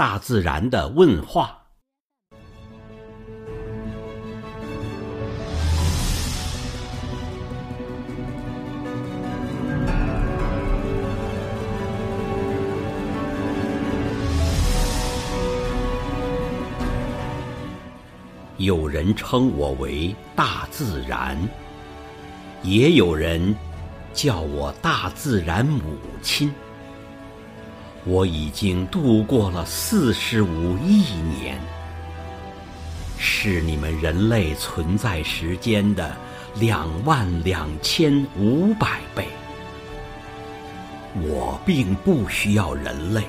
大自然的问话。有人称我为大自然，也有人叫我大自然母亲。我已经度过了四十五亿年，是你们人类存在时间的两万两千五百倍。我并不需要人类，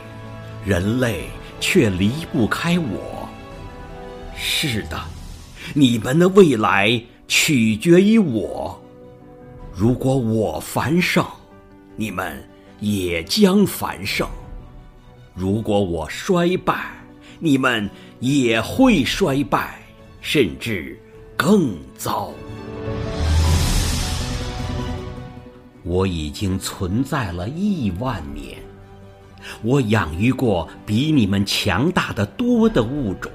人类却离不开我。是的。你们的未来取决于我。如果我繁盛，你们也将繁盛；如果我衰败，你们也会衰败，甚至更糟。我已经存在了亿万年，我养育过比你们强大的多的物种。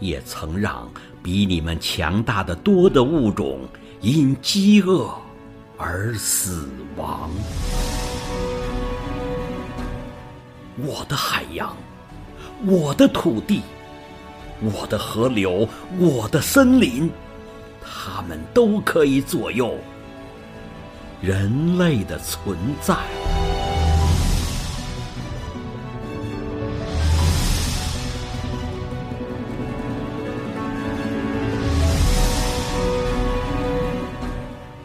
也曾让比你们强大的多的物种因饥饿而死亡。我的海洋，我的土地，我的河流，我的森林，它们都可以左右人类的存在。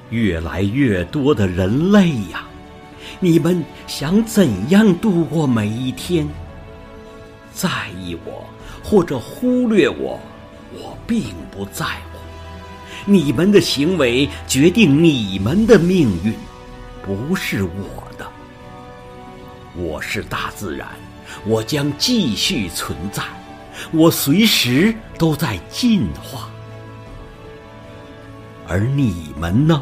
越来越多的人类呀，你们想怎样度过每一天？在意我或者忽略我，我并不在乎。你们的行为决定你们的命运，不是我的。我是大自然，我将继续存在，我随时都在进化。而你们呢？